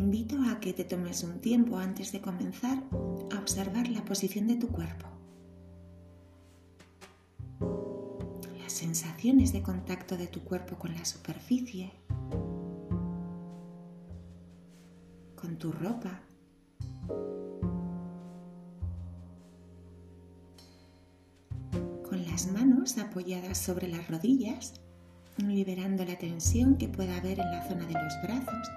invito a que te tomes un tiempo antes de comenzar a observar la posición de tu cuerpo. Las sensaciones de contacto de tu cuerpo con la superficie, con tu ropa. Con las manos apoyadas sobre las rodillas, liberando la tensión que pueda haber en la zona de los brazos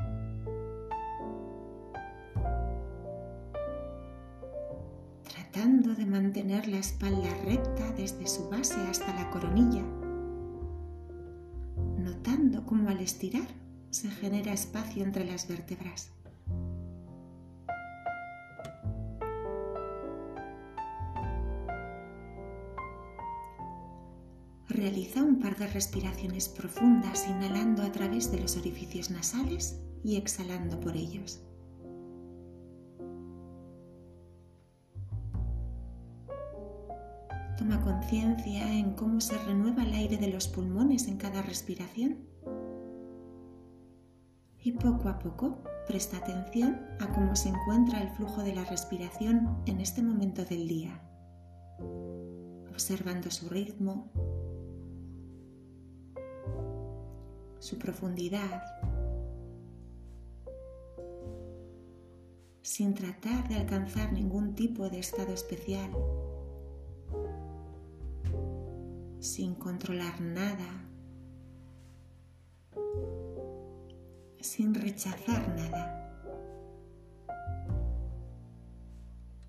mantener la espalda recta desde su base hasta la coronilla, notando cómo al estirar se genera espacio entre las vértebras. Realiza un par de respiraciones profundas inhalando a través de los orificios nasales y exhalando por ellos. Toma conciencia en cómo se renueva el aire de los pulmones en cada respiración. Y poco a poco presta atención a cómo se encuentra el flujo de la respiración en este momento del día, observando su ritmo, su profundidad, sin tratar de alcanzar ningún tipo de estado especial sin controlar nada, sin rechazar nada.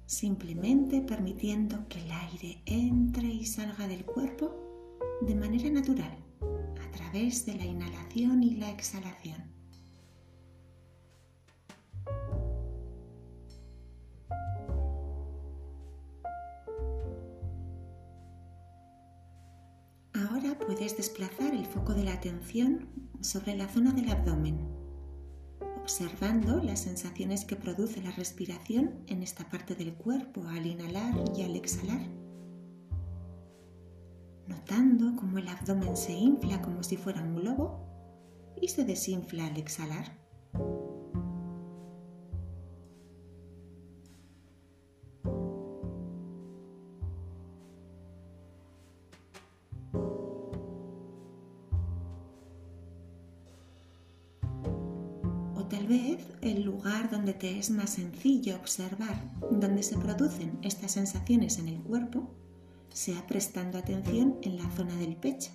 Simplemente permitiendo que el aire entre y salga del cuerpo de manera natural a través de la inhalación y la exhalación. Puedes desplazar el foco de la atención sobre la zona del abdomen, observando las sensaciones que produce la respiración en esta parte del cuerpo al inhalar y al exhalar. Notando cómo el abdomen se infla como si fuera un globo y se desinfla al exhalar. Tal vez el lugar donde te es más sencillo observar dónde se producen estas sensaciones en el cuerpo sea prestando atención en la zona del pecho,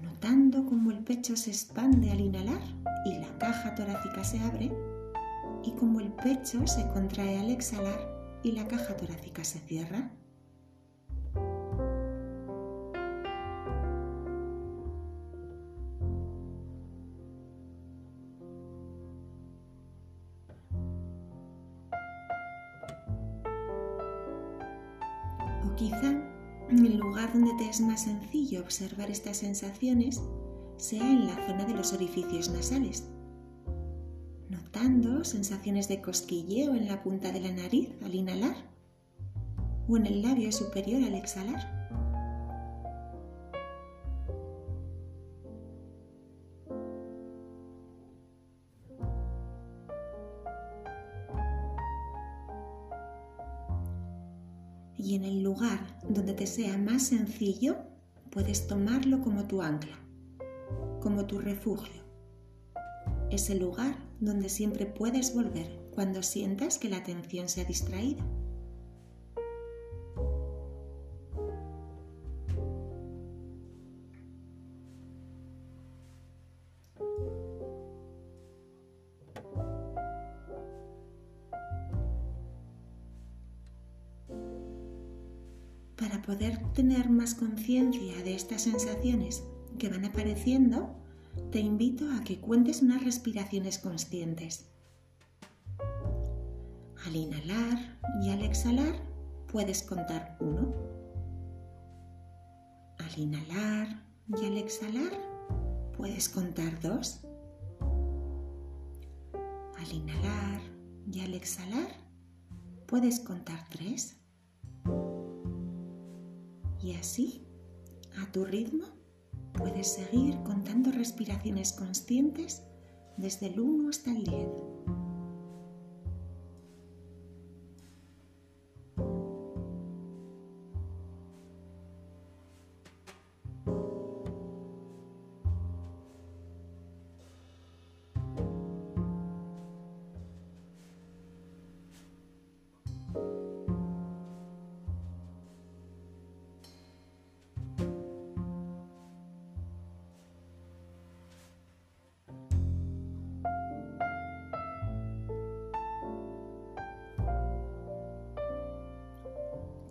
notando cómo el pecho se expande al inhalar y la caja torácica se abre y cómo el pecho se contrae al exhalar y la caja torácica se cierra. Quizá el lugar donde te es más sencillo observar estas sensaciones sea en la zona de los orificios nasales, notando sensaciones de cosquilleo en la punta de la nariz al inhalar o en el labio superior al exhalar. Y en el lugar donde te sea más sencillo, puedes tomarlo como tu ancla, como tu refugio. Es el lugar donde siempre puedes volver cuando sientas que la atención se ha distraído. Para poder tener más conciencia de estas sensaciones que van apareciendo, te invito a que cuentes unas respiraciones conscientes. Al inhalar y al exhalar puedes contar uno. Al inhalar y al exhalar puedes contar dos. Al inhalar y al exhalar puedes contar tres. Y así, a tu ritmo, puedes seguir contando respiraciones conscientes desde el 1 hasta el 10.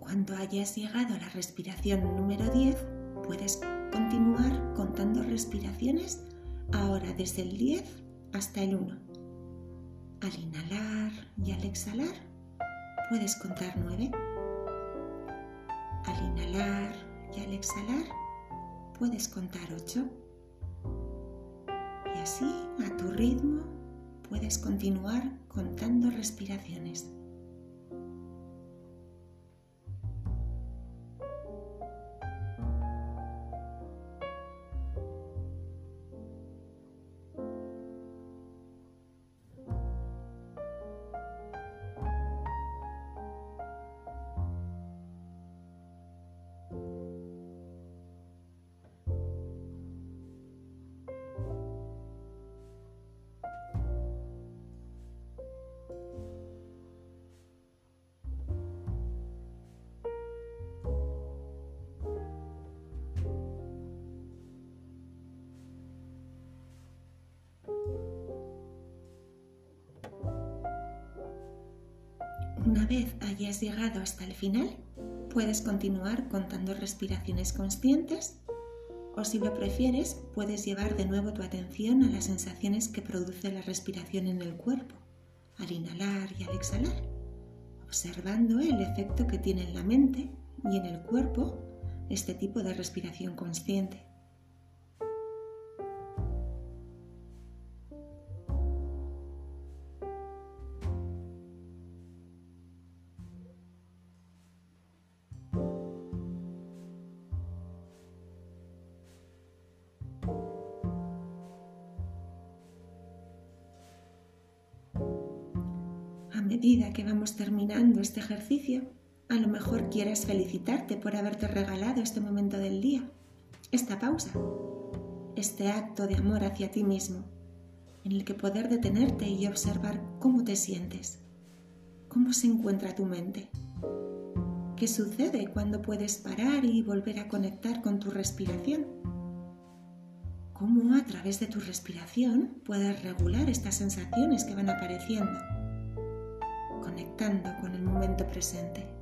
Cuando hayas llegado a la respiración número 10, puedes continuar contando respiraciones ahora desde el 10 hasta el 1. Al inhalar y al exhalar, puedes contar 9. Al inhalar y al exhalar, puedes contar 8. Y así, a tu ritmo, puedes continuar contando respiraciones. Una vez hayas llegado hasta el final, puedes continuar contando respiraciones conscientes o si lo prefieres, puedes llevar de nuevo tu atención a las sensaciones que produce la respiración en el cuerpo, al inhalar y al exhalar, observando el efecto que tiene en la mente y en el cuerpo este tipo de respiración consciente. Medida que vamos terminando este ejercicio, a lo mejor quieras felicitarte por haberte regalado este momento del día, esta pausa, este acto de amor hacia ti mismo, en el que poder detenerte y observar cómo te sientes, cómo se encuentra tu mente, qué sucede cuando puedes parar y volver a conectar con tu respiración, cómo a través de tu respiración puedes regular estas sensaciones que van apareciendo conectando con el momento presente.